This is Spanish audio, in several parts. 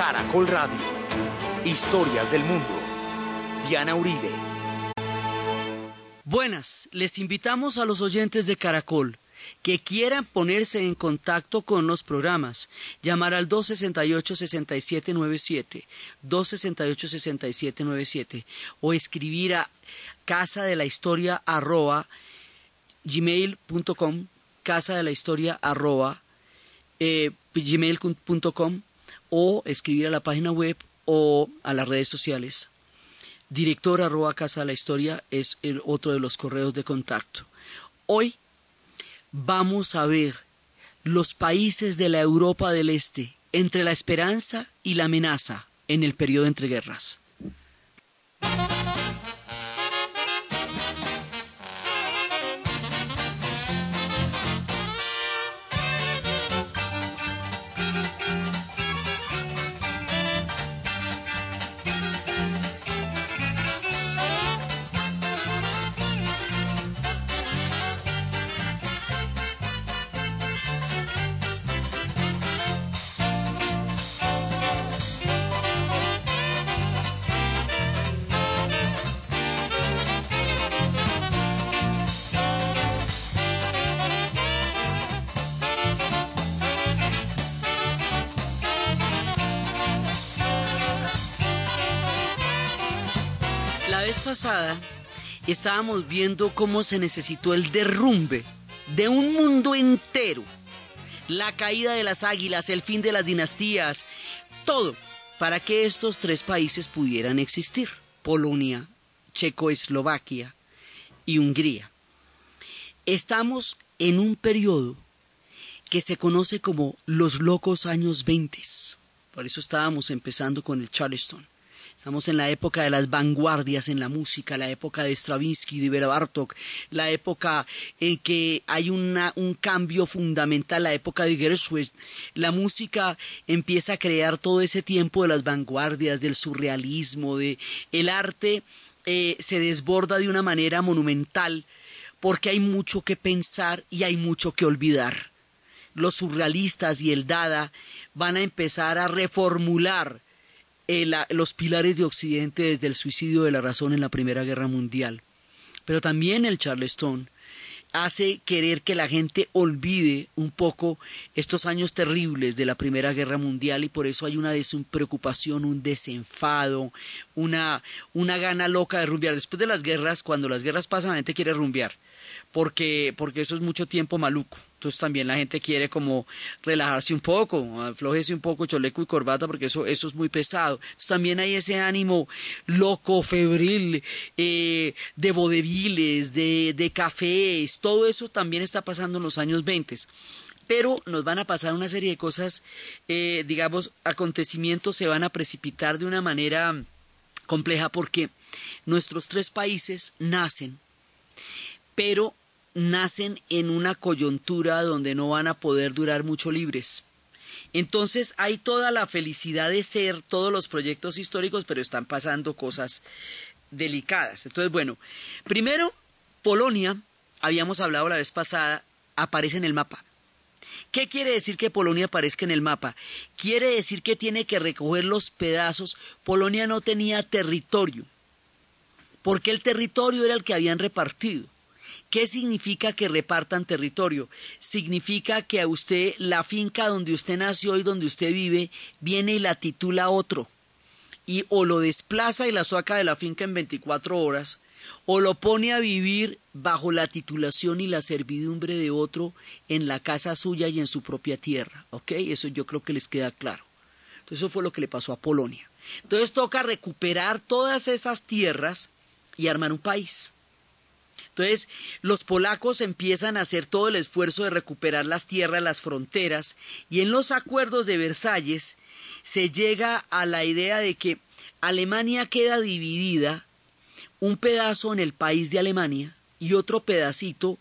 Caracol Radio. Historias del mundo. Diana Uribe. Buenas, les invitamos a los oyentes de Caracol que quieran ponerse en contacto con los programas, llamar al 268-6797, 268-6797 o escribir a casa de la historia arroba gmail.com, casa de la historia arroba eh, gmail.com o escribir a la página web o a las redes sociales. Director arroba casa de la historia es otro de los correos de contacto. Hoy vamos a ver los países de la Europa del Este entre la esperanza y la amenaza en el periodo entre guerras. La vez pasada estábamos viendo cómo se necesitó el derrumbe de un mundo entero, la caída de las águilas, el fin de las dinastías, todo para que estos tres países pudieran existir, Polonia, Checoslovaquia y Hungría. Estamos en un periodo que se conoce como los locos años 20. Por eso estábamos empezando con el Charleston. Estamos en la época de las vanguardias en la música, la época de Stravinsky, de Vera Bartok, la época en que hay una, un cambio fundamental, la época de Gershwin. La música empieza a crear todo ese tiempo de las vanguardias, del surrealismo, de el arte eh, se desborda de una manera monumental porque hay mucho que pensar y hay mucho que olvidar. Los surrealistas y el Dada van a empezar a reformular los pilares de Occidente desde el suicidio de la razón en la Primera Guerra Mundial. Pero también el Charleston hace querer que la gente olvide un poco estos años terribles de la Primera Guerra Mundial y por eso hay una despreocupación, un desenfado, una, una gana loca de rumbear. Después de las guerras, cuando las guerras pasan, la gente quiere rumbear porque, porque eso es mucho tiempo maluco. Entonces también la gente quiere como relajarse un poco, aflojese un poco choleco y corbata porque eso, eso es muy pesado. Entonces también hay ese ánimo loco, febril, eh, de vodeviles, de, de cafés, todo eso también está pasando en los años 20 pero nos van a pasar una serie de cosas, eh, digamos, acontecimientos se van a precipitar de una manera compleja porque nuestros tres países nacen, pero nacen en una coyuntura donde no van a poder durar mucho libres. Entonces hay toda la felicidad de ser todos los proyectos históricos, pero están pasando cosas delicadas. Entonces, bueno, primero, Polonia, habíamos hablado la vez pasada, aparece en el mapa. ¿Qué quiere decir que Polonia aparezca en el mapa? Quiere decir que tiene que recoger los pedazos. Polonia no tenía territorio, porque el territorio era el que habían repartido. ¿Qué significa que repartan territorio? Significa que a usted la finca donde usted nació y donde usted vive viene y la titula otro. Y o lo desplaza y la saca de la finca en 24 horas, o lo pone a vivir bajo la titulación y la servidumbre de otro en la casa suya y en su propia tierra. ¿Ok? Eso yo creo que les queda claro. Entonces eso fue lo que le pasó a Polonia. Entonces toca recuperar todas esas tierras y armar un país. Entonces, los polacos empiezan a hacer todo el esfuerzo de recuperar las tierras, las fronteras, y en los acuerdos de Versalles se llega a la idea de que Alemania queda dividida, un pedazo en el país de Alemania y otro pedacito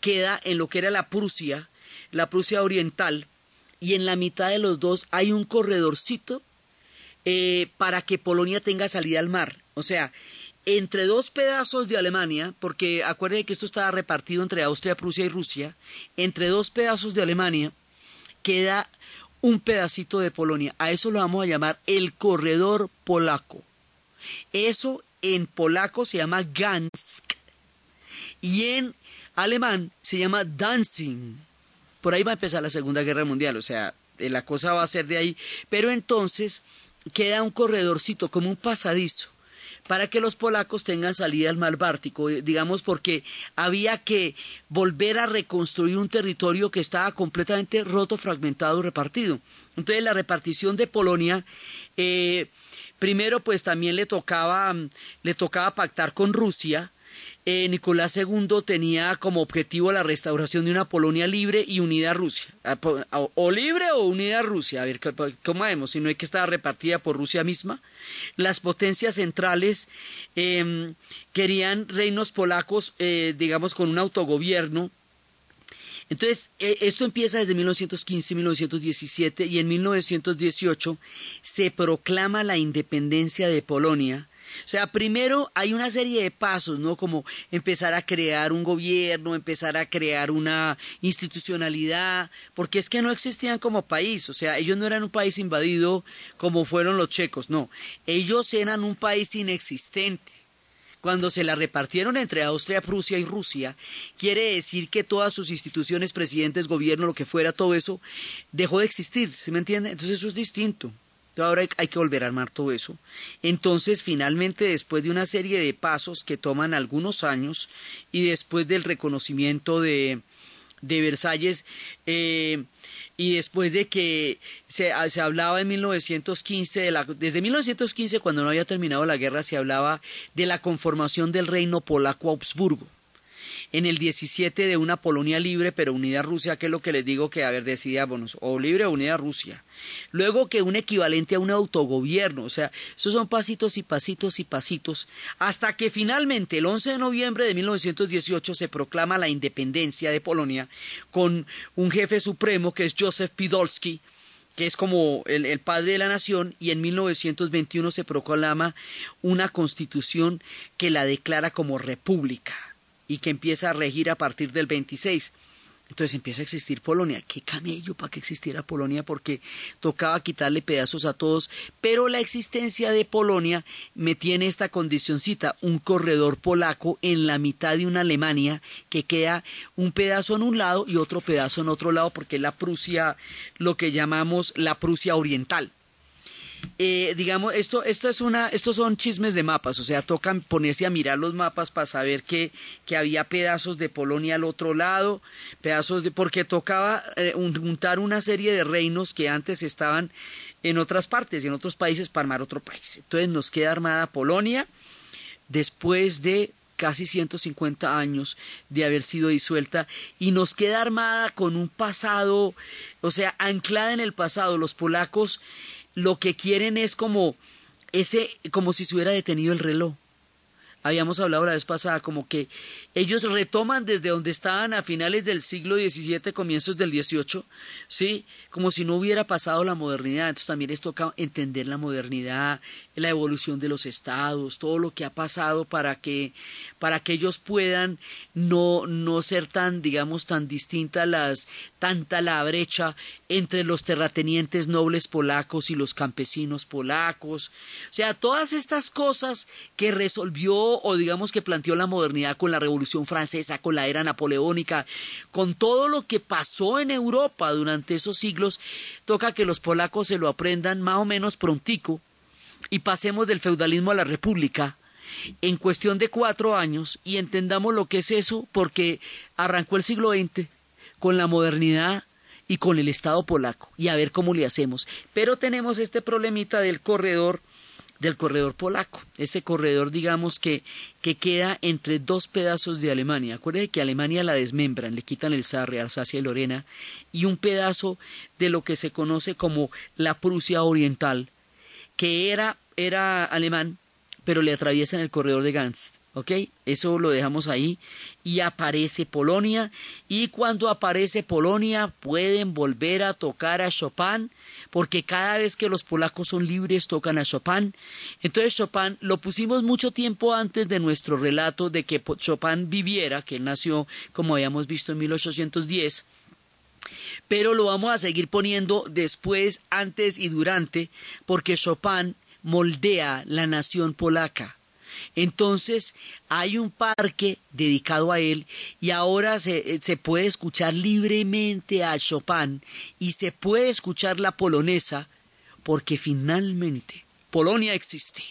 queda en lo que era la Prusia, la Prusia Oriental, y en la mitad de los dos hay un corredorcito eh, para que Polonia tenga salida al mar. O sea, entre dos pedazos de Alemania, porque acuérdense que esto estaba repartido entre Austria, Prusia y Rusia, entre dos pedazos de Alemania queda un pedacito de Polonia. A eso lo vamos a llamar el corredor polaco. Eso en polaco se llama Gansk y en alemán se llama Danzig. Por ahí va a empezar la Segunda Guerra Mundial, o sea, eh, la cosa va a ser de ahí. Pero entonces queda un corredorcito, como un pasadizo, para que los polacos tengan salida al mar Báltico, eh, digamos, porque había que volver a reconstruir un territorio que estaba completamente roto, fragmentado, repartido. Entonces la repartición de Polonia eh, Primero, pues también le tocaba, le tocaba pactar con Rusia. Eh, Nicolás II tenía como objetivo la restauración de una Polonia libre y unida a Rusia. Ah, o libre o unida a Rusia. A ver, ¿cómo vemos? Si no hay que estar repartida por Rusia misma. Las potencias centrales em, querían reinos polacos, eh, digamos, con un autogobierno entonces, e, esto empieza desde 1915, 1917 y en 1918 se proclama la independencia de Polonia. O sea, primero hay una serie de pasos, ¿no? Como empezar a crear un gobierno, empezar a crear una institucionalidad, porque es que no existían como país, o sea, ellos no eran un país invadido como fueron los checos, no, ellos eran un país inexistente cuando se la repartieron entre Austria, Prusia y Rusia, quiere decir que todas sus instituciones, presidentes, gobierno, lo que fuera, todo eso, dejó de existir, ¿se me entiende? Entonces eso es distinto. Ahora hay que volver a armar todo eso. Entonces, finalmente, después de una serie de pasos que toman algunos años y después del reconocimiento de, de Versalles, eh, y después de que se, ah, se, hablaba en 1915, de la, desde 1915 cuando no había terminado la guerra, se hablaba de la conformación del reino polaco-Augsburgo en el 17 de una Polonia libre pero unida a Rusia, que es lo que les digo que, a ver, decidíamos, o libre o unida a Rusia. Luego que un equivalente a un autogobierno, o sea, esos son pasitos y pasitos y pasitos, hasta que finalmente el 11 de noviembre de 1918 se proclama la independencia de Polonia con un jefe supremo que es Joseph Pidolski, que es como el, el, padre de la nación, y en 1921 se proclama una constitución que la declara como república y que empieza a regir a partir del 26. Entonces empieza a existir Polonia. Qué camello para que existiera Polonia porque tocaba quitarle pedazos a todos, pero la existencia de Polonia me tiene esta condicioncita, un corredor polaco en la mitad de una Alemania que queda un pedazo en un lado y otro pedazo en otro lado porque es la Prusia, lo que llamamos la Prusia oriental. Eh, digamos, esto, esto es una, estos son chismes de mapas, o sea, tocan ponerse a mirar los mapas para saber que, que había pedazos de Polonia al otro lado, pedazos de, porque tocaba eh, juntar una serie de reinos que antes estaban en otras partes en otros países para armar otro país. Entonces nos queda armada Polonia después de casi 150 años de haber sido disuelta y nos queda armada con un pasado, o sea, anclada en el pasado. Los polacos lo que quieren es como ese, como si se hubiera detenido el reloj. Habíamos hablado la vez pasada como que ellos retoman desde donde estaban a finales del siglo XVII, comienzos del XVIII, ¿sí? Como si no hubiera pasado la modernidad. Entonces también les toca entender la modernidad, la evolución de los estados, todo lo que ha pasado para que, para que ellos puedan no, no ser tan, digamos, tan distintas las, tanta la brecha entre los terratenientes nobles polacos y los campesinos polacos. O sea, todas estas cosas que resolvió o digamos que planteó la modernidad con la Revolución Francesa, con la era napoleónica, con todo lo que pasó en Europa durante esos siglos, toca que los polacos se lo aprendan más o menos prontico y pasemos del feudalismo a la república en cuestión de cuatro años y entendamos lo que es eso porque arrancó el siglo XX con la modernidad y con el Estado polaco y a ver cómo le hacemos. Pero tenemos este problemita del corredor del corredor polaco, ese corredor digamos que, que queda entre dos pedazos de Alemania. Acuérdense que Alemania la desmembran, le quitan el Sarre, Alsacia y Lorena, y un pedazo de lo que se conoce como la Prusia Oriental, que era, era alemán, pero le atraviesan el corredor de Gans. ¿Ok? Eso lo dejamos ahí. Y aparece Polonia. Y cuando aparece Polonia pueden volver a tocar a Chopin. Porque cada vez que los polacos son libres tocan a Chopin. Entonces Chopin lo pusimos mucho tiempo antes de nuestro relato de que Chopin viviera, que él nació como habíamos visto en 1810 pero lo vamos a seguir poniendo después, antes y durante, porque Chopin moldea la nación polaca. Entonces hay un parque dedicado a él y ahora se, se, puede escuchar libremente a Chopin y se puede escuchar la polonesa porque finalmente Polonia existe.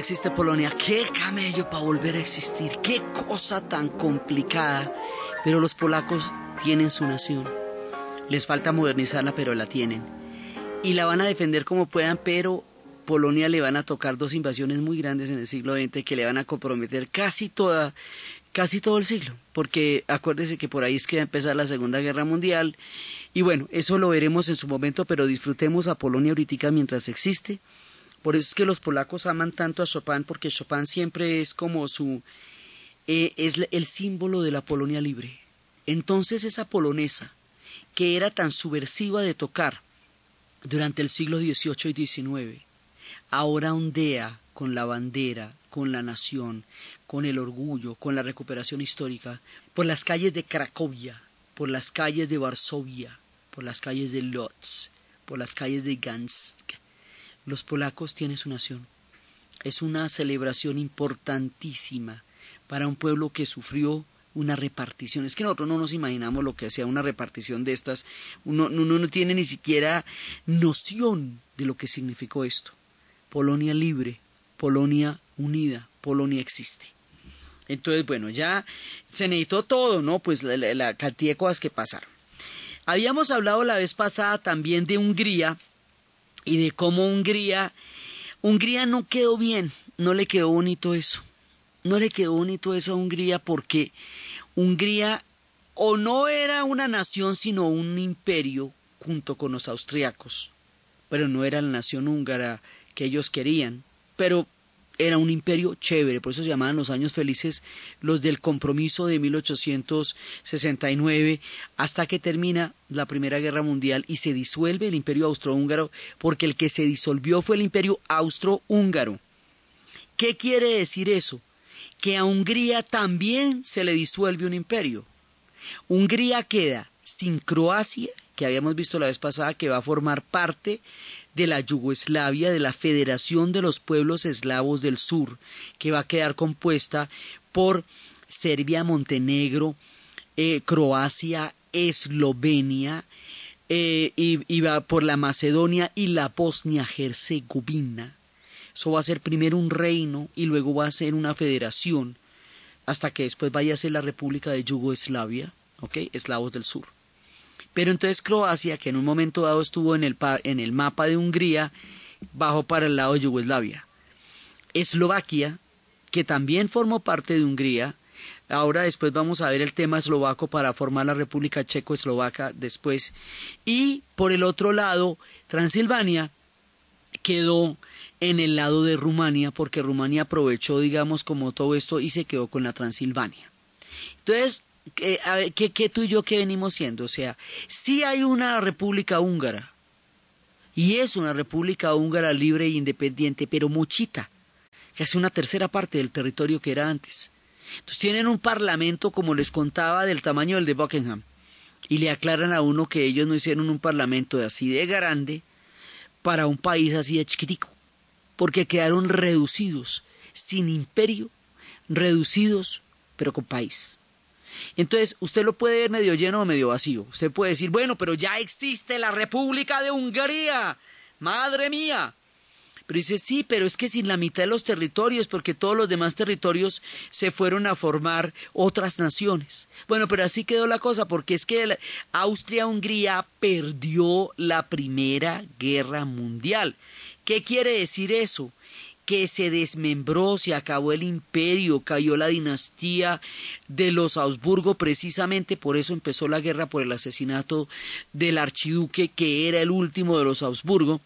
Existe Polonia. Qué camello para volver a existir. Qué cosa tan complicada. Pero los polacos tienen su nación. Les falta modernizarla, pero la tienen. Y la van a defender como puedan, pero Polonia le van a tocar dos invasiones muy grandes en el siglo XX que le van a comprometer casi toda casi todo el siglo, porque acuérdese que por ahí es que va a empezar la Segunda Guerra Mundial y bueno, eso lo veremos en su momento, pero disfrutemos a Polonia ahorita mientras existe por eso es que los polacos aman tanto a Chopin, porque Chopin siempre es como su... Eh, es el símbolo de la Polonia libre. Entonces esa polonesa, que era tan subversiva de tocar durante el siglo XVIII y XIX, ahora ondea con la bandera, con la nación, con el orgullo, con la recuperación histórica, por las calles de Cracovia, por las calles de Varsovia, por las calles de Lodz, por las calles de Gansk, los polacos tienen su nación. Es una celebración importantísima para un pueblo que sufrió una repartición. Es que nosotros no nos imaginamos lo que sea una repartición de estas. Uno, no tiene ni siquiera noción de lo que significó esto. Polonia libre, Polonia unida, Polonia existe. Entonces, bueno, ya se necesitó todo, ¿no? Pues la, la cantidad de cosas que pasaron. Habíamos hablado la vez pasada también de Hungría, y de cómo Hungría, Hungría no quedó bien, no le quedó bonito eso, no le quedó bonito eso a Hungría porque Hungría o no era una nación sino un imperio junto con los austriacos, pero no era la nación húngara que ellos querían, pero era un imperio chévere, por eso se llamaban los años felices los del compromiso de 1869 hasta que termina la Primera Guerra Mundial y se disuelve el imperio austrohúngaro porque el que se disolvió fue el imperio austrohúngaro. ¿Qué quiere decir eso? Que a Hungría también se le disuelve un imperio. Hungría queda sin Croacia, que habíamos visto la vez pasada que va a formar parte de la Yugoslavia, de la Federación de los Pueblos Eslavos del Sur, que va a quedar compuesta por Serbia, Montenegro, eh, Croacia, Eslovenia, eh, y, va por la Macedonia y la Bosnia-Herzegovina. Eso va a ser primero un reino y luego va a ser una federación, hasta que después vaya a ser la República de Yugoslavia, ¿ok? Eslavos del Sur. Pero entonces Croacia, que en un momento dado estuvo en el, en el mapa de Hungría, bajó para el lado de Yugoslavia. Eslovaquia, que también formó parte de Hungría, ahora después vamos a ver el tema eslovaco para formar la República Checo-Eslovaca después, y por el otro lado, Transilvania quedó en el lado de Rumania, porque Rumania aprovechó, digamos, como todo esto y se quedó con la Transilvania. Entonces, ¿qué, tú y yo qué venimos siendo? O sea, sí hay una república húngara, y es una república húngara libre e independiente, pero muchita, que hace una tercera parte del territorio que era antes. Entonces tienen un parlamento, como les contaba, del tamaño del de Buckingham, y le aclaran a uno que ellos no hicieron un parlamento así de grande para un país así de chiquitico, porque quedaron reducidos, sin imperio, reducidos, pero con país. Entonces, usted lo puede ver medio lleno o medio vacío. Usted puede decir, bueno, pero ya existe la República de Hungría. Madre mía. Pero dice, sí, pero es que sin la mitad de los territorios, porque todos los demás territorios se fueron a formar otras naciones. Bueno, pero así quedó la cosa, porque es que Austria-Hungría perdió la Primera Guerra Mundial. ¿Qué quiere decir eso? Que se desmembró, se acabó el imperio, cayó la dinastía de los Augsburgo, precisamente por eso empezó la guerra por el asesinato del archiduque que era el último de los Augsburgo.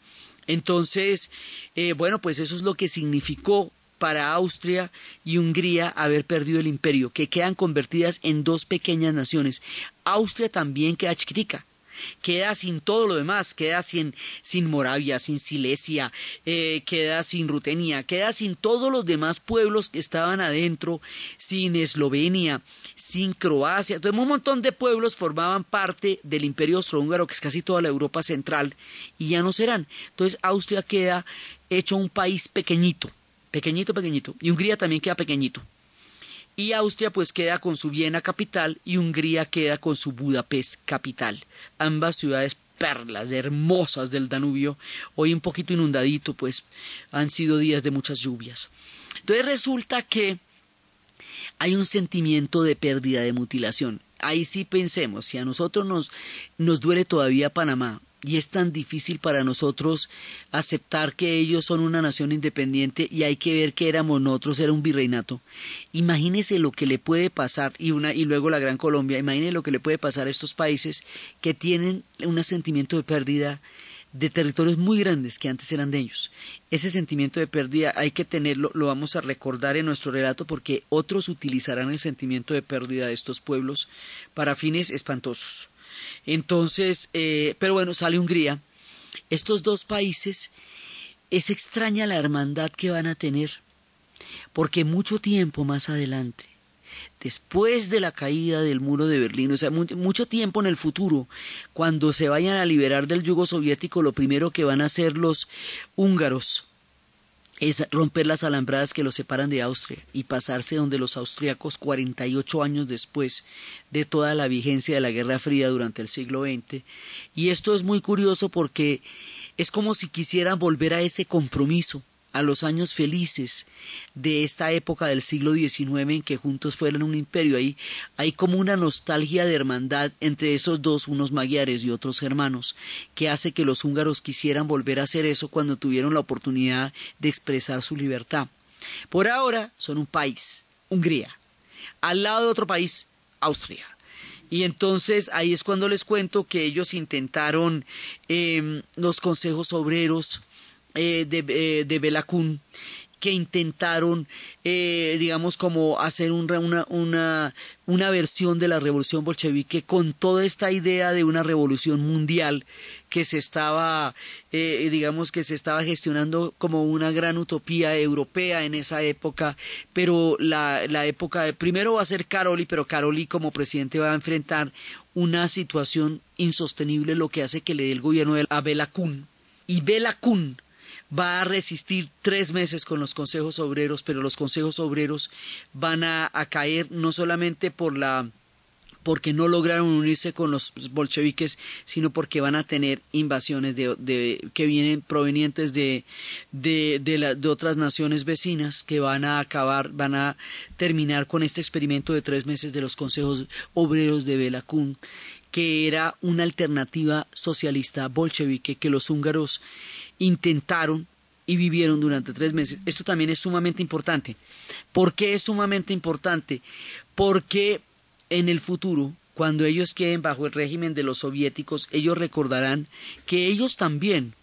Entonces, eh, bueno, pues eso es lo que significó para Austria y Hungría haber perdido el imperio, que quedan convertidas en dos pequeñas naciones. Austria también queda chiquitica, queda sin todo lo demás, queda sin, sin Moravia, sin Silesia, eh, queda sin Rutenia, queda sin todos los demás pueblos que estaban adentro, sin Eslovenia, sin Croacia. Entonces un montón de pueblos formaban parte del imperio austrohúngaro, que es casi toda la Europa central, y ya no serán. Entonces Austria queda hecho un país pequeñito, pequeñito, pequeñito, y Hungría también queda pequeñito y Austria pues queda con su Viena capital y Hungría queda con su Budapest capital. Ambas ciudades perlas hermosas del Danubio, hoy un poquito inundadito, pues han sido días de muchas lluvias. Entonces resulta que hay un sentimiento de pérdida, de mutilación. Ahí sí pensemos, si a nosotros nos, nos duele todavía Panamá, y es tan difícil para nosotros aceptar que ellos son una nación independiente y hay que ver que éramos nosotros, era un virreinato. Imagínese lo que le puede pasar, y, una, y luego la Gran Colombia, imagínese lo que le puede pasar a estos países que tienen un sentimiento de pérdida de territorios muy grandes que antes eran de ellos. Ese sentimiento de pérdida hay que tenerlo, lo vamos a recordar en nuestro relato porque otros utilizarán el sentimiento de pérdida de estos pueblos para fines espantosos. Entonces, eh, pero bueno, sale Hungría. Estos dos países, es extraña la hermandad que van a tener, porque mucho tiempo más adelante, después de la caída del muro de Berlín, o sea, mucho tiempo en el futuro, cuando se vayan a liberar del yugo soviético, lo primero que van a hacer los húngaros es romper las alambradas que los separan de Austria y pasarse donde los austriacos 48 años después de toda la vigencia de la Guerra Fría durante el siglo XX. Y esto es muy curioso porque es como si quisieran volver a ese compromiso a los años felices de esta época del siglo XIX en que juntos fueron un imperio. Ahí hay como una nostalgia de hermandad entre esos dos, unos magiares y otros hermanos, que hace que los húngaros quisieran volver a hacer eso cuando tuvieron la oportunidad de expresar su libertad. Por ahora son un país, Hungría. Al lado de otro país, Austria. Y entonces ahí es cuando les cuento que ellos intentaron em, los consejos obreros, eh, de, eh, de Belacún que intentaron, eh, digamos, como hacer una, una, una, versión de la revolución bolchevique con toda esta idea de una revolución mundial que se estaba, eh, digamos, que se estaba gestionando como una gran utopía europea en esa época, pero la, la época, de, primero va a ser Caroli, pero Caroli como presidente va a enfrentar una situación insostenible, lo que hace que le dé el gobierno a Belacún. Y Belacún va a resistir tres meses con los consejos obreros, pero los consejos obreros van a, caer no solamente por la porque no lograron unirse con los bolcheviques, sino porque van a tener invasiones de, que vienen provenientes de, de, de, otras naciones vecinas que van a acabar, van a terminar con este experimento de tres meses de los consejos obreros de Belacún, que era una alternativa socialista bolchevique que los húngaros intentaron y vivieron durante tres meses. Esto también es sumamente importante. ¿Por qué es sumamente importante? Porque en el futuro, cuando ellos queden bajo el régimen de los soviéticos, ellos recordarán que ellos también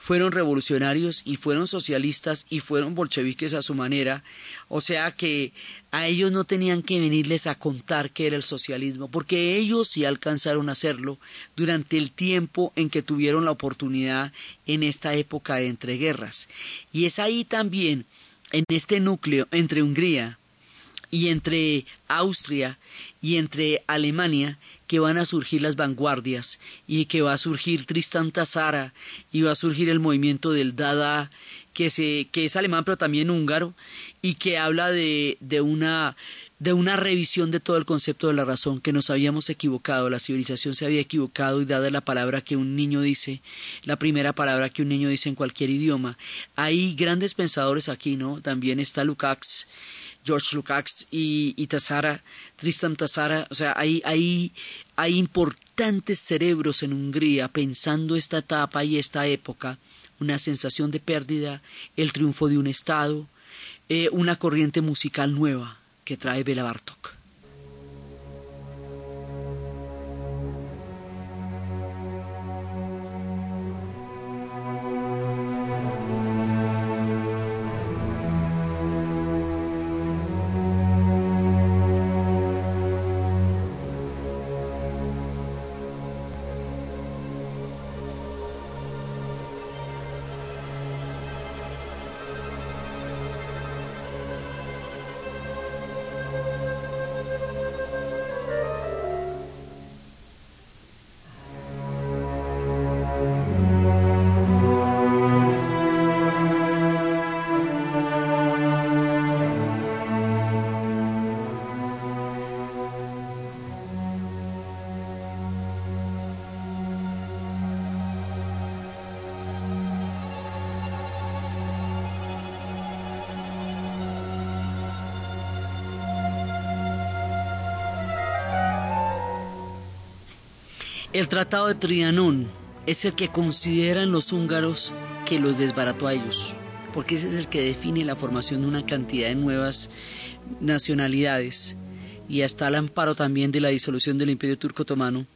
fueron revolucionarios y fueron socialistas y fueron bolcheviques a su manera, o sea que a ellos no tenían que venirles a contar qué era el socialismo, porque ellos sí alcanzaron a hacerlo durante el tiempo en que tuvieron la oportunidad en esta época de entreguerras. Y es ahí también, en este núcleo entre Hungría y entre Austria y entre Alemania, que van a surgir las vanguardias y que va a surgir Tristan Tassara y va a surgir el movimiento del Dada que, se, que es alemán pero también húngaro y que habla de, de una de una revisión de todo el concepto de la razón, que nos habíamos equivocado, la civilización se había equivocado y dada la palabra que un niño dice, la primera palabra que un niño dice en cualquier idioma. Hay grandes pensadores aquí, ¿no? También está Lukács, George Lukács y, y Tassara, Tristan Tassara, o sea, hay, hay, importantes cerebros en Hungría pensando esta etapa y esta época, una sensación de pérdida, el triunfo de un Estado, eh, una corriente musical nueva que trae Bela Bartok. El Tratado de Trianón es el que consideran los húngaros que los desbarató a ellos, porque ese es el que define la formación de una cantidad de nuevas nacionalidades y hasta el amparo también de la disolución del Imperio Turco Otomano.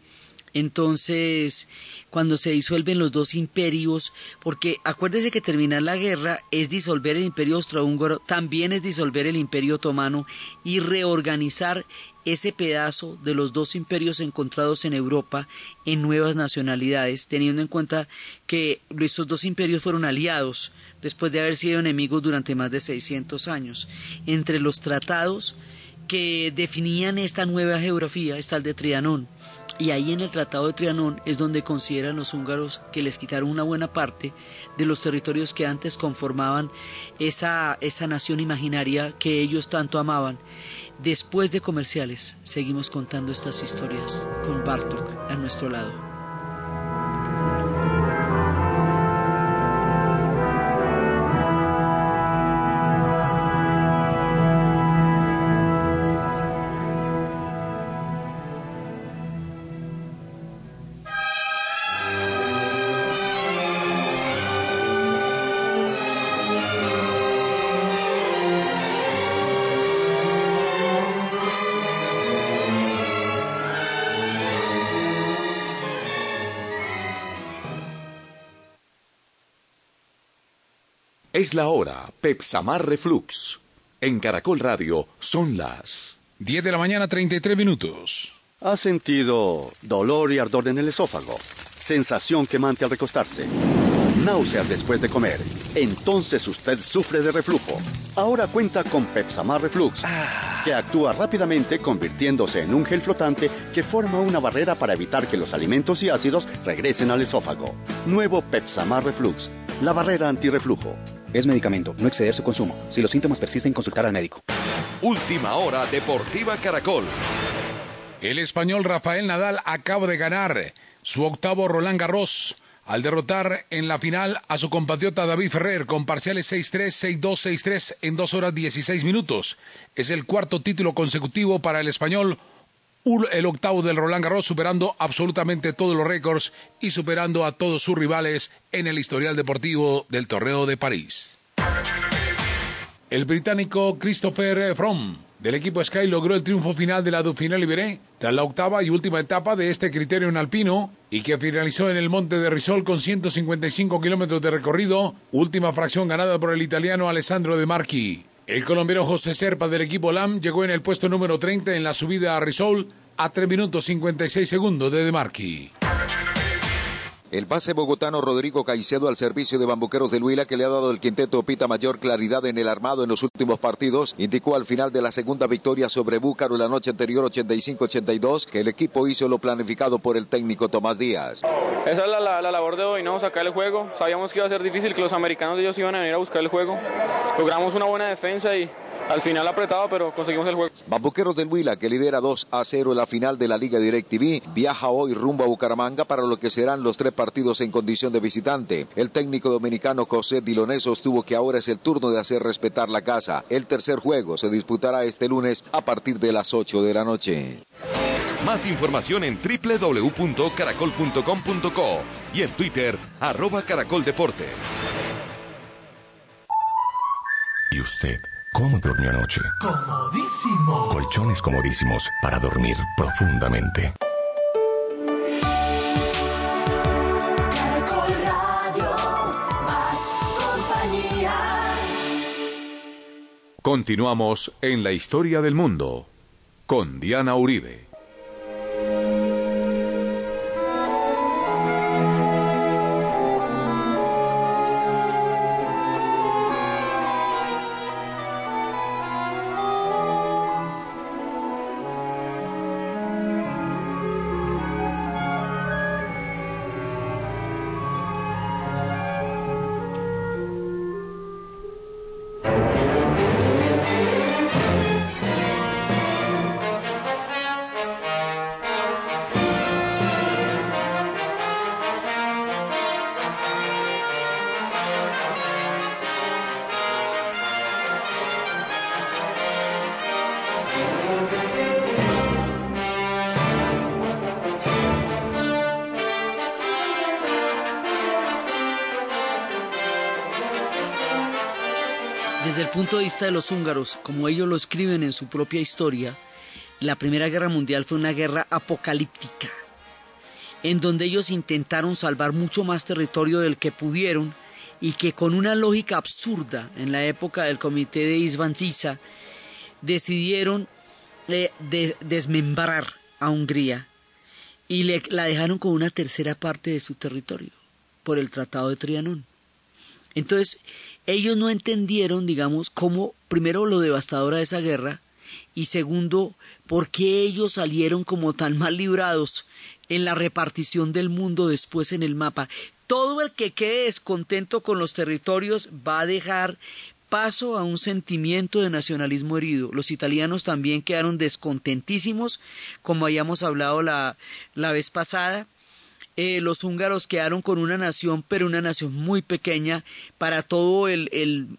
Entonces, cuando se disuelven los dos imperios, porque acuérdese que terminar la guerra es disolver el Imperio Austrohúngaro, también es disolver el Imperio Otomano y reorganizar ese pedazo de los dos imperios encontrados en Europa en nuevas nacionalidades, teniendo en cuenta que estos dos imperios fueron aliados después de haber sido enemigos durante más de 600 años. Entre los tratados que definían esta nueva geografía está el de Trianón, y ahí en el Tratado de Trianón es donde consideran los húngaros que les quitaron una buena parte de los territorios que antes conformaban esa, esa nación imaginaria que ellos tanto amaban Después de comerciales, seguimos contando estas historias con Bartok a nuestro lado. Es la hora, Pepsamar Reflux. En Caracol Radio son las 10 de la mañana 33 minutos. ¿Ha sentido dolor y ardor en el esófago? Sensación quemante al recostarse. Náuseas después de comer. Entonces usted sufre de reflujo. Ahora cuenta con Pepsamar Reflux, que actúa rápidamente convirtiéndose en un gel flotante que forma una barrera para evitar que los alimentos y ácidos regresen al esófago. Nuevo Pepsamar Reflux, la barrera antirreflujo. Es medicamento, no exceder su consumo. Si los síntomas persisten, consultar al médico. Última hora Deportiva Caracol. El español Rafael Nadal acaba de ganar su octavo Roland Garros al derrotar en la final a su compatriota David Ferrer con parciales 6-3, 6-2, 6-3 en 2 horas 16 minutos. Es el cuarto título consecutivo para el español el octavo del Roland Garros, superando absolutamente todos los récords y superando a todos sus rivales en el historial deportivo del Torneo de París. El británico Christopher Fromm del equipo Sky logró el triunfo final de la Dauphiné Libéré tras la octava y última etapa de este criterio en alpino y que finalizó en el Monte de Risol con 155 kilómetros de recorrido, última fracción ganada por el italiano Alessandro De Marchi. El colombiano José Serpa del equipo LAM llegó en el puesto número 30 en la subida a Risol a 3 minutos 56 segundos de De Marchi. El base bogotano Rodrigo Caicedo al servicio de Bambuqueros de Huila, que le ha dado el quinteto Pita mayor claridad en el armado en los últimos partidos, indicó al final de la segunda victoria sobre Búcaro la noche anterior 85-82 que el equipo hizo lo planificado por el técnico Tomás Díaz. Esa es la, la, labor de hoy, ¿no? Sacar el juego. Sabíamos que iba a ser difícil, que los americanos ellos iban a venir a buscar el juego. Logramos una buena defensa y al final apretado, pero conseguimos el juego. Bambuqueros del Huila, que lidera 2 a 0 en la final de la Liga DirecTV, viaja hoy rumbo a Bucaramanga para lo que serán los tres partidos en condición de visitante. El técnico dominicano José Dilonés sostuvo que ahora es el turno de hacer respetar la casa. El tercer juego se disputará este lunes a partir de las 8 de la noche. Más información en www.caracol.com.co y en Twitter, arroba caracoldeportes. ¿Y usted? ¿Cómo durmió anoche? Comodísimo. Colchones comodísimos para dormir profundamente. Caracol Radio, más compañía. Continuamos en la historia del mundo con Diana Uribe. Punto de vista de los húngaros, como ellos lo escriben en su propia historia, la Primera Guerra Mundial fue una guerra apocalíptica, en donde ellos intentaron salvar mucho más territorio del que pudieron y que con una lógica absurda en la época del comité de Isvanziza decidieron eh, desmembrar a Hungría y la dejaron con una tercera parte de su territorio por el Tratado de Trianón. Entonces, ellos no entendieron, digamos, cómo, primero, lo devastadora de esa guerra, y segundo, por qué ellos salieron como tan mal librados en la repartición del mundo después en el mapa. Todo el que quede descontento con los territorios va a dejar paso a un sentimiento de nacionalismo herido. Los italianos también quedaron descontentísimos, como habíamos hablado la, la vez pasada, eh, los húngaros quedaron con una nación, pero una nación muy pequeña para todo el,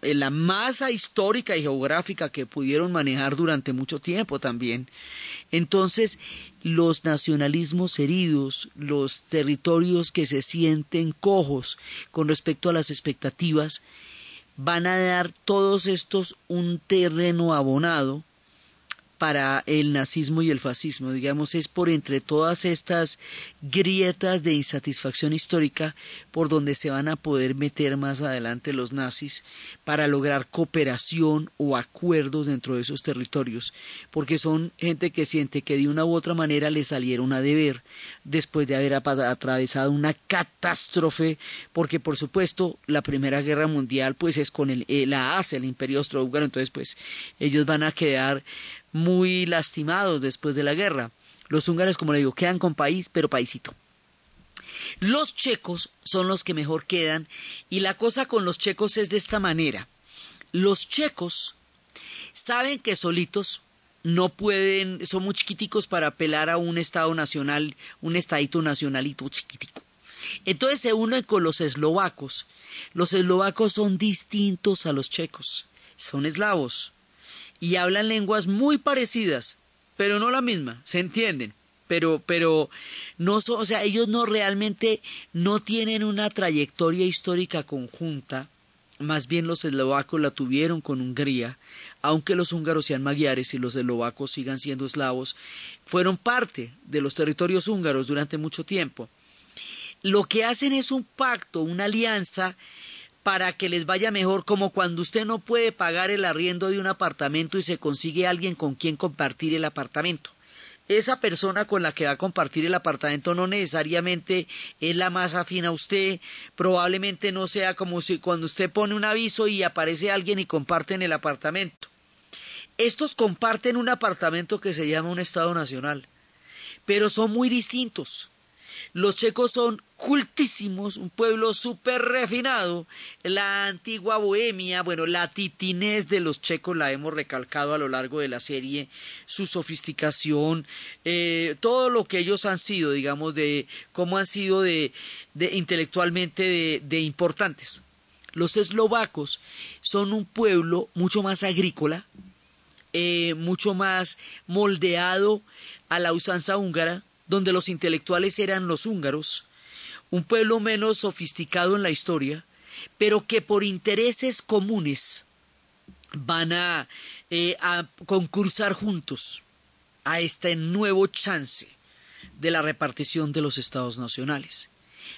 la masa histórica y geográfica que pudieron manejar durante mucho tiempo también. Entonces, los nacionalismos heridos, los territorios que se sienten cojos con respecto a las expectativas, van a dar todos estos un terreno abonado para el nazismo y el fascismo. Digamos, es por entre todas estas grietas de insatisfacción histórica por donde se van a poder meter más adelante los nazis para lograr cooperación o acuerdos dentro de esos territorios, porque son gente que siente que de una u otra manera le salieron a deber después de haber atravesado una catástrofe, porque por supuesto la Primera Guerra Mundial pues es con el, eh, la ASE, el Imperio Austrohúngaro, entonces pues ellos van a quedar muy lastimados después de la guerra. Los húngaros, como le digo, quedan con país, pero paisito. Los checos son los que mejor quedan y la cosa con los checos es de esta manera. Los checos saben que solitos no pueden, son muy chiquiticos para apelar a un Estado nacional, un estadito nacionalito chiquitico. Entonces se unen con los eslovacos. Los eslovacos son distintos a los checos, son eslavos y hablan lenguas muy parecidas, pero no la misma, se entienden. Pero, pero no o sea, ellos no realmente no tienen una trayectoria histórica conjunta más bien los eslovacos la tuvieron con Hungría, aunque los húngaros sean magiares y los eslovacos sigan siendo eslavos, fueron parte de los territorios húngaros durante mucho tiempo. Lo que hacen es un pacto, una alianza para que les vaya mejor, como cuando usted no puede pagar el arriendo de un apartamento y se consigue alguien con quien compartir el apartamento. Esa persona con la que va a compartir el apartamento no necesariamente es la más afín a usted, probablemente no sea como si cuando usted pone un aviso y aparece alguien y comparten el apartamento. Estos comparten un apartamento que se llama un Estado Nacional, pero son muy distintos. Los checos son cultísimos, un pueblo súper refinado. La antigua bohemia, bueno, la titinez de los checos la hemos recalcado a lo largo de la serie, su sofisticación, eh, todo lo que ellos han sido, digamos, de cómo han sido de, intelectualmente de, de importantes. Los eslovacos son un pueblo mucho más agrícola, eh, mucho más moldeado a la usanza húngara, donde los intelectuales eran los húngaros, un pueblo menos sofisticado en la historia, pero que por intereses comunes van a, eh, a concursar juntos a este nuevo chance de la repartición de los estados nacionales,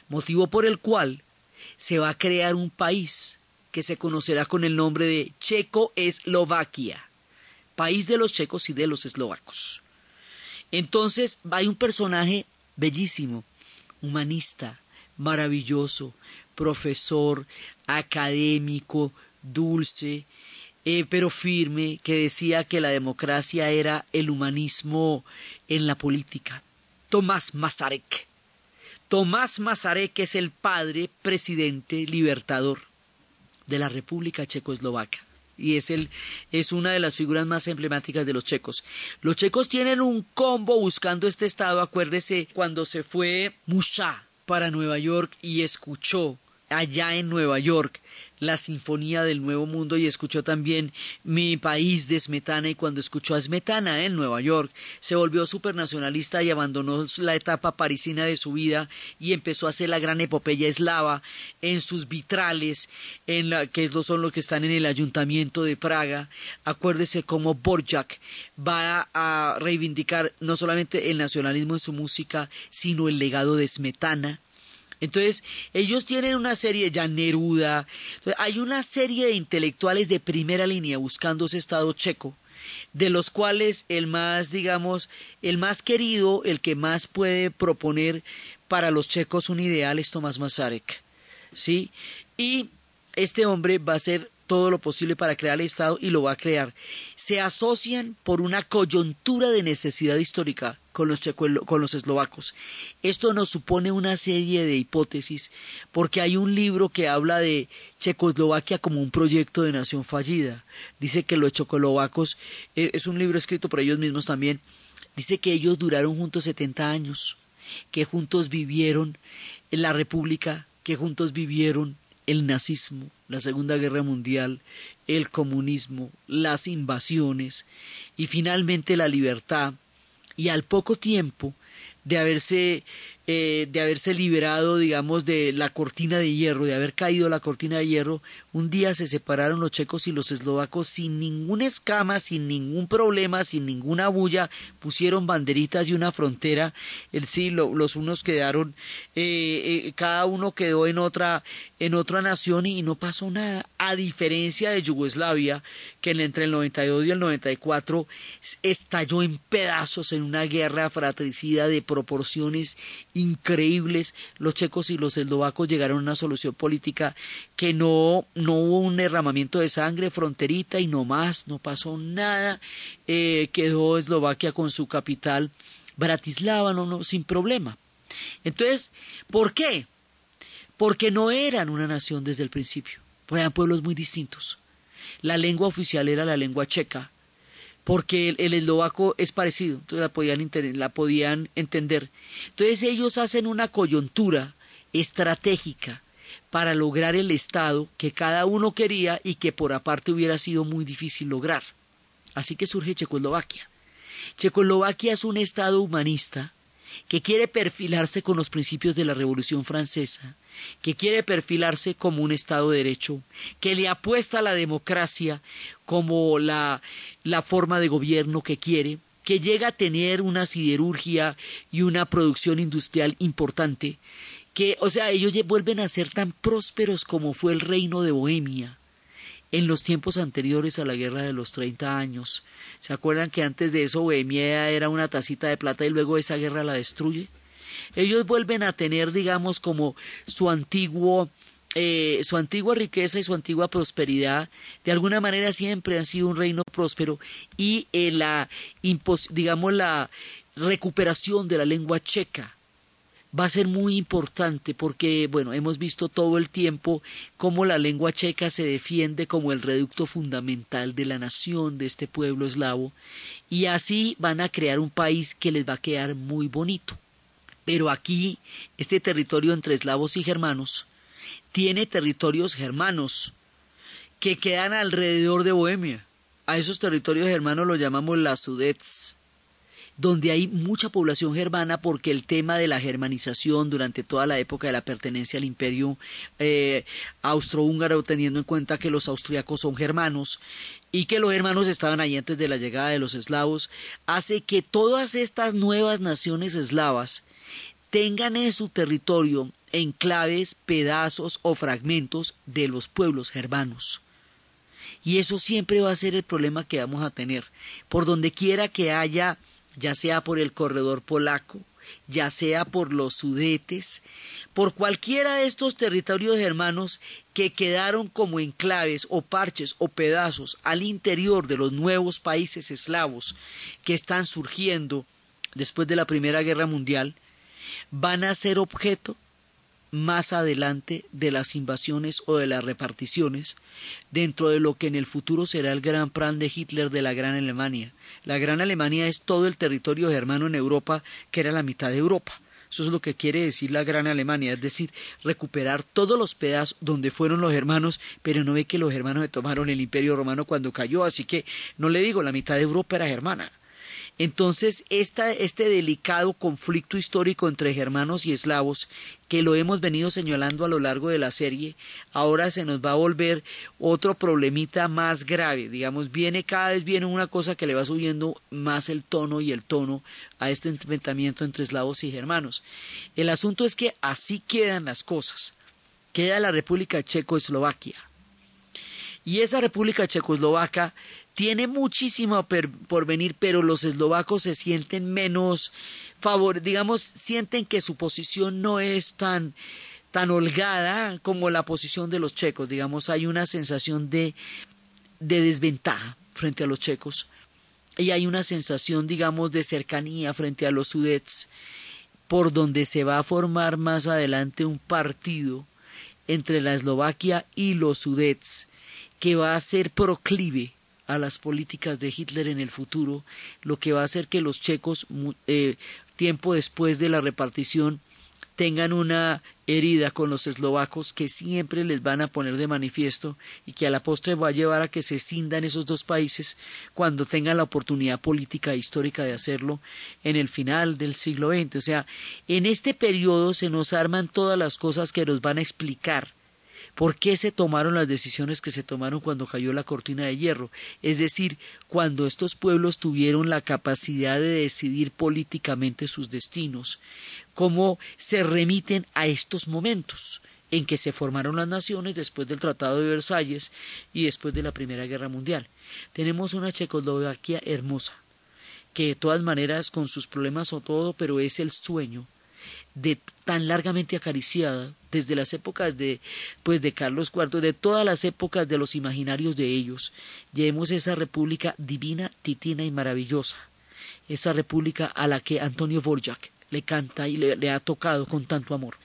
motivo por el cual se va a crear un país que se conocerá con el nombre de Checo-Eslovaquia, país de los checos y de los eslovacos. Entonces hay un personaje bellísimo, humanista, maravilloso, profesor, académico, dulce, eh, pero firme, que decía que la democracia era el humanismo en la política. Tomás Mazarek. Tomás Mazarek es el padre presidente libertador de la República Checoslovaca y es, el, es una de las figuras más emblemáticas de los checos. Los checos tienen un combo buscando este estado, acuérdese, cuando se fue Musha para Nueva York y escuchó allá en Nueva York la Sinfonía del Nuevo Mundo y escuchó también Mi País de Smetana y cuando escuchó a Smetana en Nueva York se volvió supernacionalista y abandonó la etapa parisina de su vida y empezó a hacer la gran epopeya eslava en sus vitrales, en la, que son los que están en el ayuntamiento de Praga. Acuérdese cómo Borjak va a reivindicar no solamente el nacionalismo en su música, sino el legado de Smetana entonces, ellos tienen una serie, ya Neruda, hay una serie de intelectuales de primera línea buscando ese Estado checo, de los cuales el más, digamos, el más querido, el que más puede proponer para los checos un ideal es Tomás Mazarek, ¿sí? Y este hombre va a ser todo lo posible para crear el Estado y lo va a crear. Se asocian por una coyuntura de necesidad histórica con los, con los eslovacos. Esto nos supone una serie de hipótesis porque hay un libro que habla de Checoslovaquia como un proyecto de nación fallida. Dice que los checoslovacos, eh, es un libro escrito por ellos mismos también, dice que ellos duraron juntos 70 años, que juntos vivieron en la República, que juntos vivieron el nazismo, la Segunda Guerra Mundial, el comunismo, las invasiones y finalmente la libertad, y al poco tiempo de haberse eh, de haberse liberado, digamos, de la cortina de hierro, de haber caído la cortina de hierro, un día se separaron los checos y los eslovacos sin ninguna escama, sin ningún problema, sin ninguna bulla, pusieron banderitas y una frontera, el sí, los unos quedaron, eh, eh, cada uno quedó en otra, en otra nación y, no pasó nada, a diferencia de Yugoslavia, que entre el 92 y el 94 estalló en pedazos en una guerra fratricida de proporciones increíbles, los checos y los eslovacos llegaron a una solución política que no, no hubo un derramamiento de sangre fronterita y no más, no pasó nada, eh, quedó Eslovaquia con su capital Bratislava no, no, sin problema. Entonces, ¿por qué? Porque no eran una nación desde el principio, eran pueblos muy distintos. La lengua oficial era la lengua checa, porque el, eslovaco es parecido, entonces la podían, la podían entender. Entonces ellos hacen una coyuntura estratégica para lograr el Estado que cada uno quería y que por aparte hubiera sido muy difícil lograr. Así que surge Checoslovaquia. Checoslovaquia es un Estado humanista que quiere perfilarse con los principios de la Revolución Francesa, que quiere perfilarse como un Estado de Derecho, que le apuesta a la democracia como la, la forma de gobierno que quiere, que llega a tener una siderurgia y una producción industrial importante, que, o sea, ellos vuelven a ser tan prósperos como fue el reino de Bohemia en los tiempos anteriores a la guerra de los treinta años. ¿Se acuerdan que antes de eso Bohemia era una tacita de plata y luego esa guerra la destruye? Ellos vuelven a tener, digamos, como su antiguo eh, su antigua riqueza y su antigua prosperidad, de alguna manera siempre han sido un reino próspero y eh, la, digamos, la recuperación de la lengua checa va a ser muy importante porque, bueno, hemos visto todo el tiempo cómo la lengua checa se defiende como el reducto fundamental de la nación de este pueblo eslavo y así van a crear un país que les va a quedar muy bonito. Pero aquí, este territorio entre eslavos y germanos, tiene territorios germanos que quedan alrededor de Bohemia. A esos territorios germanos los llamamos las Sudets donde hay mucha población germana porque el tema de la germanización durante toda la época de la pertenencia al imperio eh, austrohúngaro, teniendo en cuenta que los austriacos son germanos y que los germanos estaban ahí antes de la llegada de los eslavos, hace que todas estas nuevas naciones eslavas tengan en su territorio enclaves, pedazos o fragmentos de los pueblos germanos. Y eso siempre va a ser el problema que vamos a tener. Por donde quiera que haya ya sea por el corredor polaco, ya sea por los sudetes, por cualquiera de estos territorios hermanos que quedaron como enclaves o parches o pedazos al interior de los nuevos países eslavos que están surgiendo después de la Primera Guerra Mundial, van a ser objeto más adelante de las invasiones o de las reparticiones dentro de lo que en el futuro será el gran plan de Hitler de la Gran Alemania. La Gran Alemania es todo el territorio germano en Europa que era la mitad de Europa. Eso es lo que quiere decir la Gran Alemania, es decir, recuperar todos los pedazos donde fueron los hermanos, pero no ve que los hermanos se tomaron el Imperio Romano cuando cayó, así que no le digo, la mitad de Europa era germana. Entonces, este delicado conflicto histórico entre germanos y eslavos, que lo hemos venido señalando a lo largo de la serie, ahora se nos va a volver otro problemita más grave. Digamos, viene cada vez viene una cosa que le va subiendo más el tono y el tono a este enfrentamiento entre eslavos y germanos. El asunto es que así quedan las cosas. Queda la República Checoslovaquia. Y esa República Checoslovaca tiene muchísimo por venir, pero los eslovacos se sienten menos favor, digamos, sienten que su posición no es tan tan holgada como la posición de los checos, digamos, hay una sensación de de desventaja frente a los checos y hay una sensación, digamos, de cercanía frente a los sudets, por donde se va a formar más adelante un partido entre la Eslovaquia y los sudets que va a ser proclive a las políticas de Hitler en el futuro, lo que va a hacer que los checos, eh, tiempo después de la repartición, tengan una herida con los eslovacos que siempre les van a poner de manifiesto y que a la postre va a llevar a que se cindan esos dos países cuando tengan la oportunidad política e histórica de hacerlo en el final del siglo XX. O sea, en este periodo se nos arman todas las cosas que nos van a explicar por qué se tomaron las decisiones que se tomaron cuando cayó la cortina de hierro, es decir, cuando estos pueblos tuvieron la capacidad de decidir políticamente sus destinos, cómo se remiten a estos momentos en que se formaron las naciones después del Tratado de Versalles y después de la Primera Guerra Mundial. Tenemos una Checoslovaquia hermosa, que de todas maneras con sus problemas o todo, pero es el sueño de tan largamente acariciada desde las épocas de pues de Carlos IV, de todas las épocas de los imaginarios de ellos. Llevemos esa república divina, titina y maravillosa, esa república a la que Antonio Borjak le canta y le, le ha tocado con tanto amor.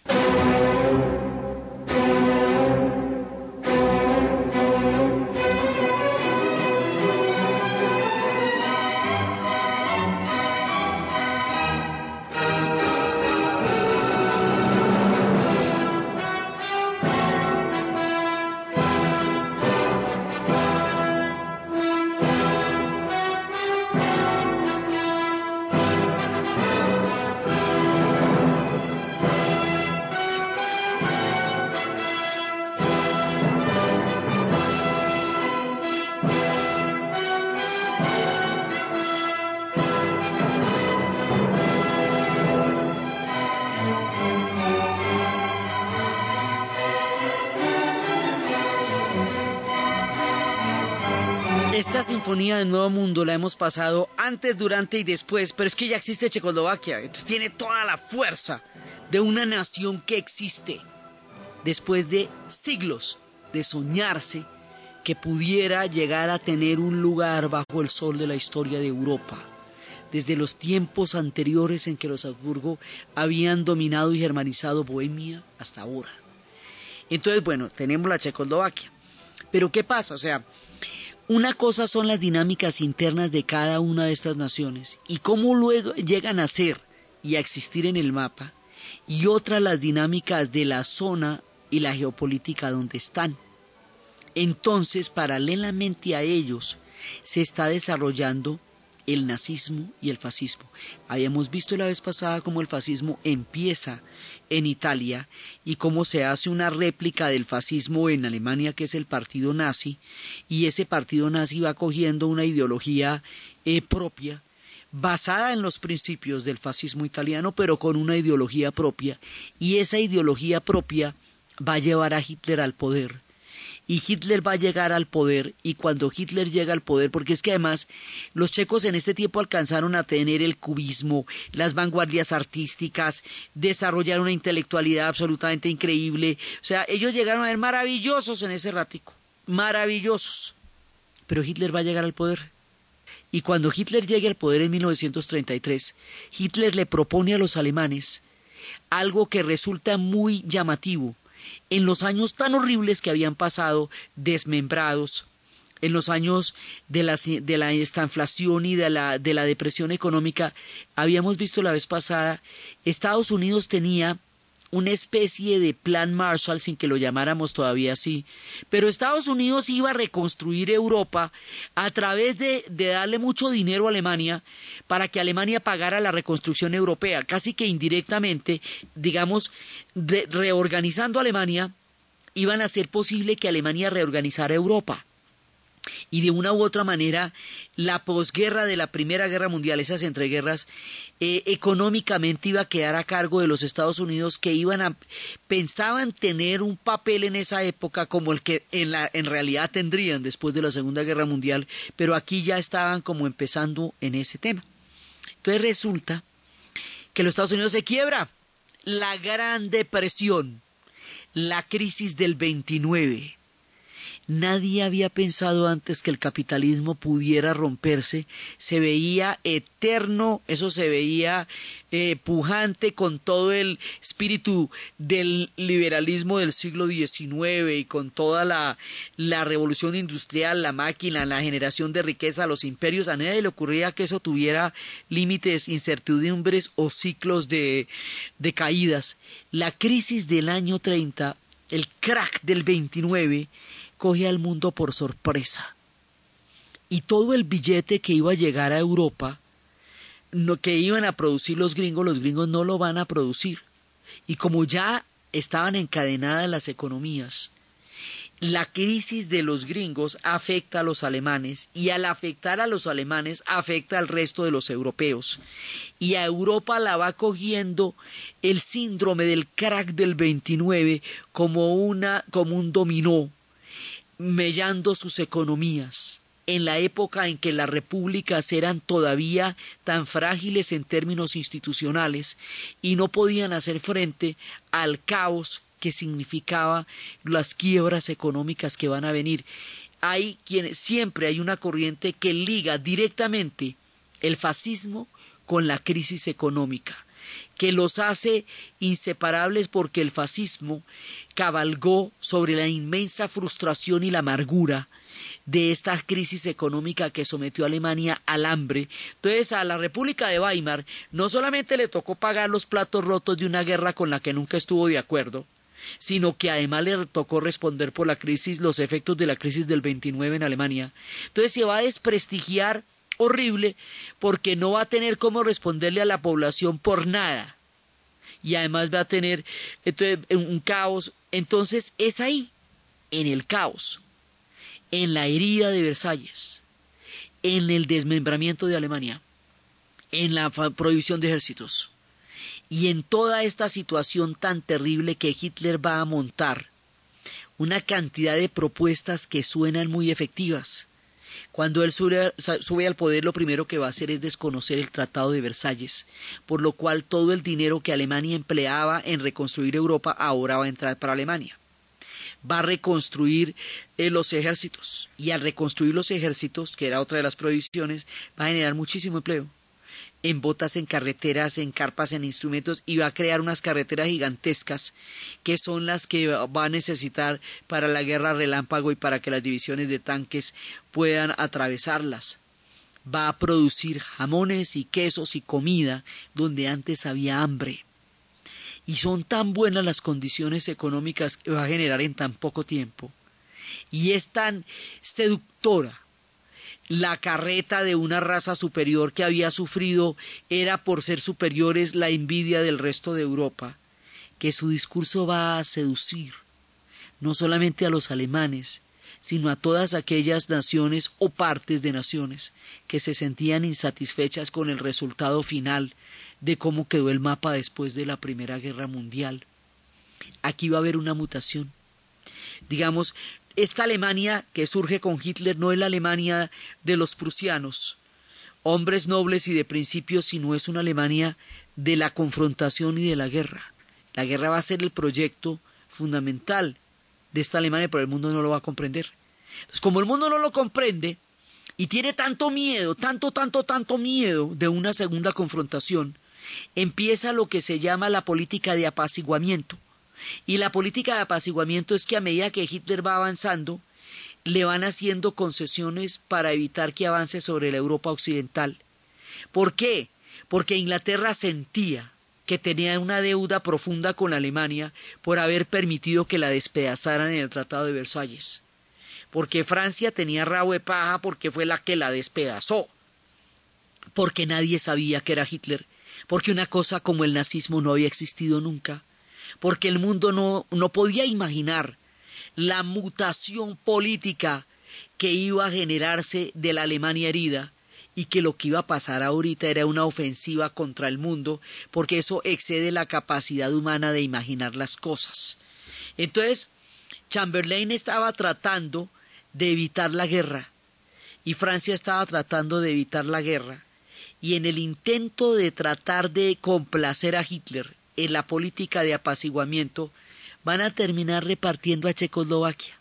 Sinfonía del Nuevo Mundo la hemos pasado antes, durante y después, pero es que ya existe Checoslovaquia, entonces tiene toda la fuerza de una nación que existe después de siglos de soñarse que pudiera llegar a tener un lugar bajo el sol de la historia de Europa, desde los tiempos anteriores en que los Habsburgo habían dominado y germanizado Bohemia hasta ahora. Entonces, bueno, tenemos la Checoslovaquia. Pero ¿qué pasa? O sea, una cosa son las dinámicas internas de cada una de estas naciones y cómo luego llegan a ser y a existir en el mapa, y otra las dinámicas de la zona y la geopolítica donde están. Entonces, paralelamente a ellos, se está desarrollando el nazismo y el fascismo. Habíamos visto la vez pasada cómo el fascismo empieza en Italia y cómo se hace una réplica del fascismo en Alemania, que es el partido nazi, y ese partido nazi va cogiendo una ideología eh, propia, basada en los principios del fascismo italiano, pero con una ideología propia, y esa ideología propia va a llevar a Hitler al poder y Hitler va a llegar al poder y cuando Hitler llega al poder, porque es que además los checos en este tiempo alcanzaron a tener el cubismo, las vanguardias artísticas, desarrollar una intelectualidad absolutamente increíble, o sea, ellos llegaron a ser maravillosos en ese ratico, maravillosos, pero Hitler va a llegar al poder. Y cuando Hitler llegue al poder en 1933, Hitler le propone a los alemanes algo que resulta muy llamativo, en los años tan horribles que habían pasado, desmembrados, en los años de la, de la estanflación y de la, de la depresión económica, habíamos visto la vez pasada, Estados Unidos tenía una especie de plan Marshall, sin que lo llamáramos todavía así, pero Estados Unidos iba a reconstruir Europa a través de, de, darle mucho dinero a Alemania para que Alemania pagara la reconstrucción europea, casi que indirectamente, digamos, de, reorganizando Alemania, iban a hacer posible que Alemania reorganizara Europa y de una u otra manera la posguerra de la Primera Guerra Mundial, esas entreguerras, eh, económicamente iba a quedar a cargo de los Estados Unidos que iban a pensaban tener un papel en esa época como el que en, la, en realidad tendrían después de la Segunda Guerra Mundial, pero aquí ya estaban como empezando en ese tema. Entonces resulta que los Estados Unidos se quiebra, la Gran Depresión, la crisis del 29 Nadie había pensado antes que el capitalismo pudiera romperse. Se veía eterno, eso se veía eh, pujante con todo el espíritu del liberalismo del siglo XIX y con toda la, la revolución industrial, la máquina, la generación de riqueza, los imperios. A nadie le ocurría que eso tuviera límites, incertidumbres o ciclos de, de caídas. La crisis del año 30, el crack del 29, coge al mundo por sorpresa. Y todo el billete que iba a llegar a Europa, no, que iban a producir los gringos, los gringos no lo van a producir. Y como ya estaban encadenadas las economías, la crisis de los gringos afecta a los alemanes y al afectar a los alemanes afecta al resto de los europeos. Y a Europa la va cogiendo el síndrome del crack del 29 como, una, como un dominó mellando sus economías en la época en que las repúblicas eran todavía tan frágiles en términos institucionales y no podían hacer frente al caos que significaba las quiebras económicas que van a venir. Hay siempre hay una corriente que liga directamente el fascismo con la crisis económica, que los hace inseparables porque el fascismo cabalgó sobre la inmensa frustración y la amargura de esta crisis económica que sometió a Alemania al hambre. Entonces a la República de Weimar no solamente le tocó pagar los platos rotos de una guerra con la que nunca estuvo de acuerdo, sino que además le tocó responder por la crisis, los efectos de la crisis del 29 en Alemania. Entonces se va a desprestigiar horrible porque no va a tener cómo responderle a la población por nada y además va a tener entonces, un caos. Entonces es ahí, en el caos, en la herida de Versalles, en el desmembramiento de Alemania, en la prohibición de ejércitos y en toda esta situación tan terrible que Hitler va a montar. Una cantidad de propuestas que suenan muy efectivas Cuando él sube, sube, al poder, lo primero que va a hacer es desconocer el Tratado de Versalles, por lo cual todo el dinero que Alemania empleaba en reconstruir Europa ahora va a entrar para Alemania. Va a reconstruir eh, los ejércitos y al reconstruir los ejércitos, que era otra de las prohibiciones, va a generar muchísimo empleo en botas, en carreteras, en carpas, en instrumentos y va a crear unas carreteras gigantescas que son las que va a necesitar para la guerra relámpago y para que las divisiones de tanques puedan atravesarlas. Va a producir jamones y quesos y comida donde antes había hambre. Y son tan buenas las condiciones económicas que va a generar en tan poco tiempo. Y es tan seductora la carreta de una raza superior que había sufrido era por ser superiores la envidia del resto de Europa, que su discurso va a seducir no solamente a los alemanes, sino a todas aquellas naciones o partes de naciones que se sentían insatisfechas con el resultado final de cómo quedó el mapa después de la Primera Guerra Mundial. Aquí va a haber una mutación. Digamos, esta Alemania que surge con Hitler no es la Alemania de los prusianos, hombres nobles y de principios, sino es una Alemania de la confrontación y de la guerra. La guerra va a ser el proyecto fundamental de esta Alemania, pero el mundo no lo va a comprender. Como el mundo no lo comprende y tiene tanto miedo, tanto, tanto, tanto miedo de una segunda confrontación, empieza lo que se llama la política de apaciguamiento. Y la política de apaciguamiento es que a medida que Hitler va avanzando, le van haciendo concesiones para evitar que avance sobre la Europa occidental. ¿Por qué? Porque Inglaterra sentía que tenía una deuda profunda con Alemania por haber permitido que la despedazaran en el Tratado de Versalles. Porque Francia tenía rabo de paja porque fue la que la despedazó. Porque nadie sabía que era Hitler. Porque una cosa como el nazismo no había existido nunca porque el mundo no, no podía imaginar la mutación política que iba a generarse de la Alemania herida y que lo que iba a pasar ahorita era una ofensiva contra el mundo, porque eso excede la capacidad humana de imaginar las cosas. Entonces, Chamberlain estaba tratando de evitar la guerra y Francia estaba tratando de evitar la guerra y en el intento de tratar de complacer a Hitler en la política de apaciguamiento, van a terminar repartiendo a Checoslovaquia,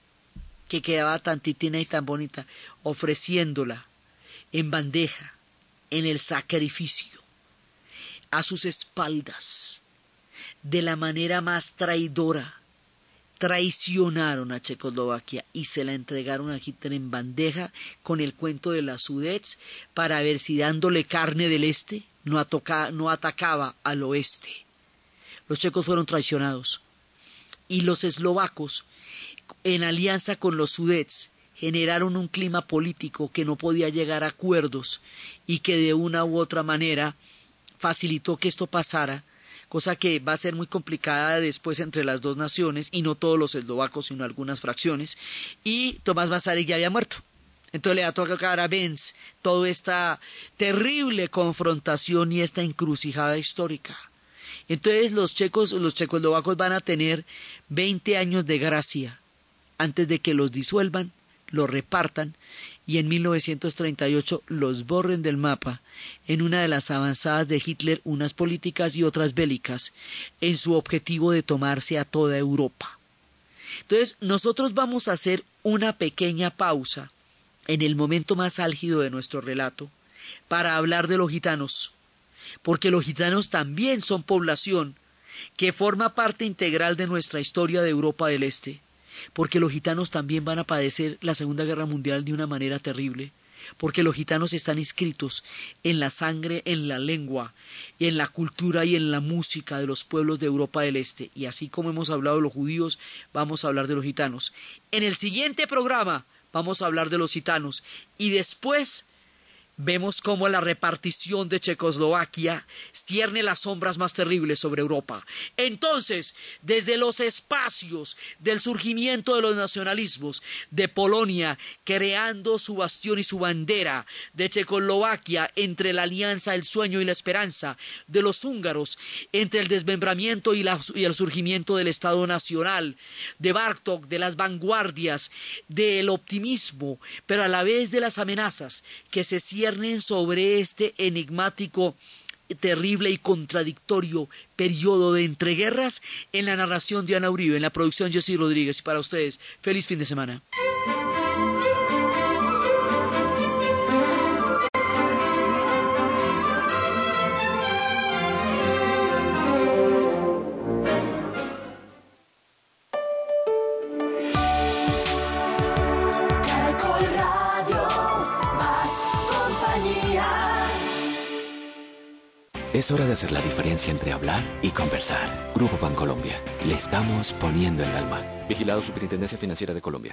que quedaba tan titina y tan bonita, ofreciéndola en bandeja, en el sacrificio, a sus espaldas, de la manera más traidora. Traicionaron a Checoslovaquia y se la entregaron a Hitler en bandeja con el cuento de las Sudets para ver si dándole carne del este no, no atacaba al oeste. Los checos fueron traicionados y los eslovacos, en alianza con los sudets, generaron un clima político que no podía llegar a acuerdos y que de una u otra manera facilitó que esto pasara, cosa que va a ser muy complicada después entre las dos naciones, y no todos los eslovacos, sino algunas fracciones, y Tomás Masaryk ya había muerto. Entonces le va a tocar a Benz toda esta terrible confrontación y esta encrucijada histórica. Entonces los checos, los checoslovacos van a tener 20 años de gracia antes de que los disuelvan, los repartan y en 1938 los borren del mapa en una de las avanzadas de Hitler, unas políticas y otras bélicas, en su objetivo de tomarse a toda Europa. Entonces, nosotros vamos a hacer una pequeña pausa en el momento más álgido de nuestro relato para hablar de los gitanos, porque los gitanos también son población que forma parte integral de nuestra historia de Europa del Este, porque los gitanos también van a padecer la Segunda Guerra Mundial de una manera terrible, porque los gitanos están inscritos en la sangre, en la lengua, en la cultura y en la música de los pueblos de Europa del Este. Y así como hemos hablado de los judíos, vamos a hablar de los gitanos. En el siguiente programa vamos a hablar de los gitanos y después vemos cómo la repartición de Checoslovaquia cierne las sombras más terribles sobre Europa. Entonces, desde los espacios del surgimiento de los nacionalismos de Polonia, creando su bastión y su bandera, de Checoslovaquia entre la alianza, el sueño y la esperanza, de los húngaros entre el desmembramiento y, y el surgimiento del Estado Nacional, de Bartok, de las vanguardias, del optimismo, pero a la vez de las amenazas que se sobre este enigmático terrible y contradictorio periodo de entreguerras en la narración de Ana Uribe, en la producción Jessy Rodríguez. Y para ustedes, feliz fin de semana. Es hora de hacer la diferencia entre hablar y conversar. Grupo Bancolombia. Le estamos poniendo el alma. Vigilado Superintendencia Financiera de Colombia.